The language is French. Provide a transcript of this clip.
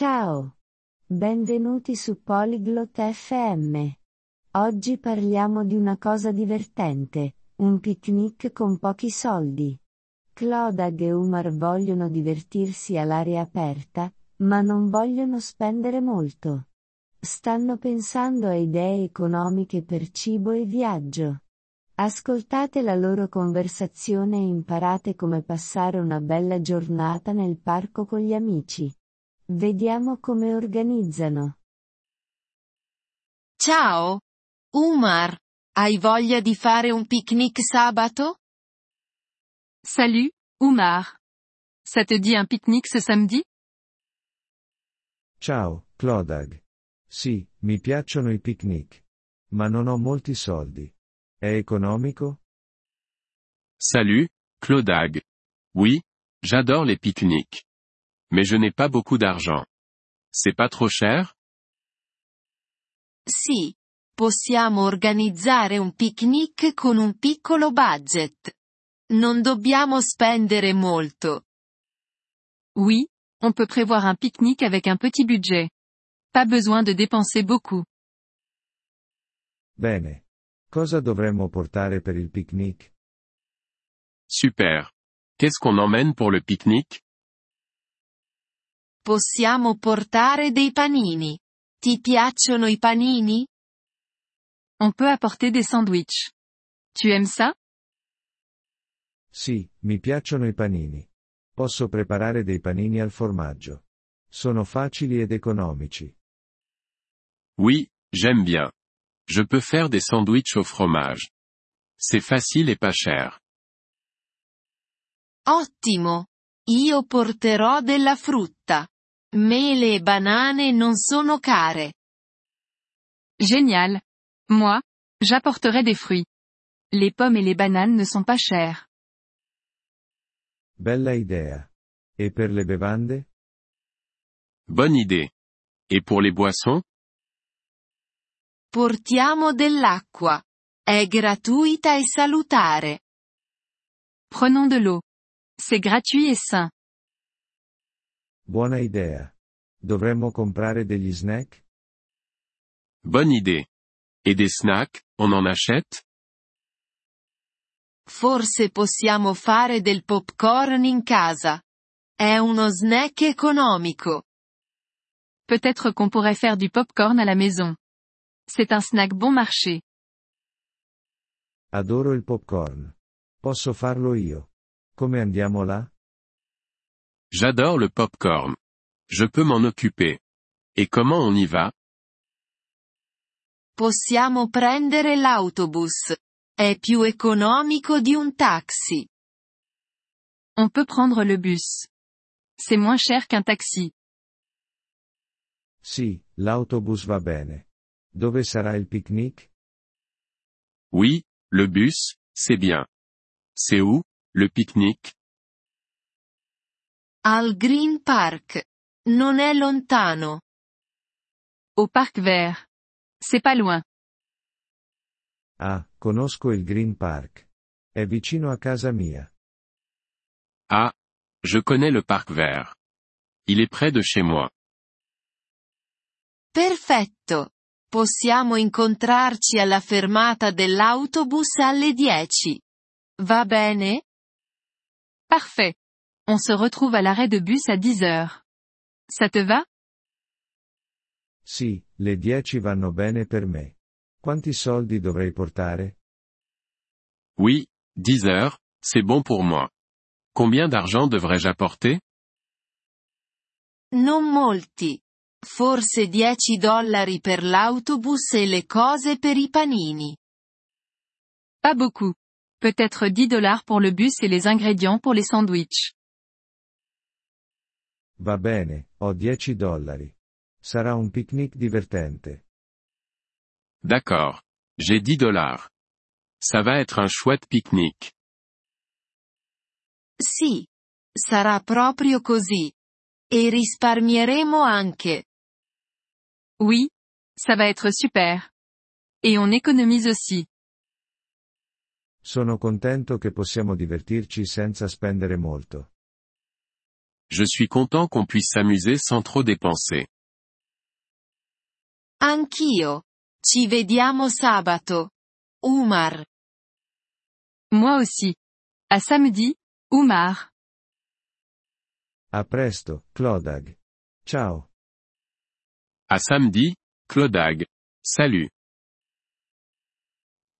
Ciao. Benvenuti su Polyglot FM. Oggi parliamo di una cosa divertente, un picnic con pochi soldi. Clodag e Umar vogliono divertirsi all'aria aperta, ma non vogliono spendere molto. Stanno pensando a idee economiche per cibo e viaggio. Ascoltate la loro conversazione e imparate come passare una bella giornata nel parco con gli amici. Vediamo come organizzano. Ciao! Umar, hai voglia di fare un picnic sabato? Salut, Umar. Ça te dit un pique-nique ce samedi Ciao, Clodag. Sì, mi piacciono i picnic. Ma non ho molti soldi. È economico? Salut, Clodag. Oui, j'adore les pique-niques. Mais je n'ai pas beaucoup d'argent. C'est pas trop cher? Sì. Possiamo organizzare un picnic con un piccolo budget. Non dobbiamo spendere molto. Oui, on peut prévoir un pique-nique avec un petit budget. Pas besoin de dépenser beaucoup. Bene. Cosa dovremmo portare per il picnic? Super. Qu'est-ce qu'on emmène pour le pique-nique? Possiamo portare dei panini. Ti piacciono i panini? On peut apporter des sandwichs. Tu aimes ça Sì, mi piacciono i panini. Posso preparare dei panini al formaggio. Sono facili ed economici. Oui, j'aime bien. Je peux faire des sandwichs au fromage. C'est facile et pas cher. Ottimo! Io porterò della frutta. Mele e banane non sono care. Génial. Moi, j'apporterai des fruits. Les pommes et les bananes ne sont pas chères. Bella idea. E per le bevande? Bonne idée. Et pour les boissons? Portiamo dell'acqua. È gratuita e salutare. Prenons de l'eau. C'est gratuit et sain. Buona idea. Dovremmo comprare degli snack? Bonne idée. Et des snacks, on en achète? Forse possiamo fare del popcorn in casa. È uno snack economico. Peut-être qu'on pourrait faire du popcorn à la maison. C'est un snack bon marché. Adoro il popcorn. Posso farlo io. Come andiamo là? J'adore le popcorn. Je peux m'en occuper. Et comment on y va? Possiamo prendere l'autobus. È più economico di un taxi. On peut prendre le bus. C'est moins cher qu'un taxi. Sì, l'autobus va bene. Dove sarà il picnic? Oui, le bus, c'est bien. C'est où, le pique-nique? Al Green Park. Non è lontano. Au parc vert. C'est pas loin. Ah, conosco il Green Park. È vicino a casa mia. Ah. Je connais le parc vert. Il est près de chez moi. Perfetto. Possiamo incontrarci alla fermata dell'autobus alle 10. Va bene? Parfait. On se retrouve à l'arrêt de bus à 10 heures. Ça te va? Sì, le 10 vanno bene per me. Quanti soldi dovrei portare? Oui, 10 heures, c'est bon pour moi. Combien d'argent devrais-je apporter? Non molti. Forse 10 dollari per l'autobus e le cose per i panini. Pas beaucoup. Peut-être 10 dollars pour le bus et les ingrédients pour les sandwichs. Va bene, ho 10 dollari. Sarà un picnic divertente. D'accord. J'ai 10 dollars. Ça va être un chouette pique-nique. Sì. Sarà proprio così. E risparmieremo anche. Oui. Ça va être super. Et on économise aussi. Sono contento che possiamo divertirci senza spendere molto. Je suis content qu'on puisse s'amuser sans trop dépenser. Anch'io. Ci vediamo sabato. Umar. Moi aussi. À samedi, Oumar. A presto, Clodag. Ciao. À samedi, Clodag. Salut.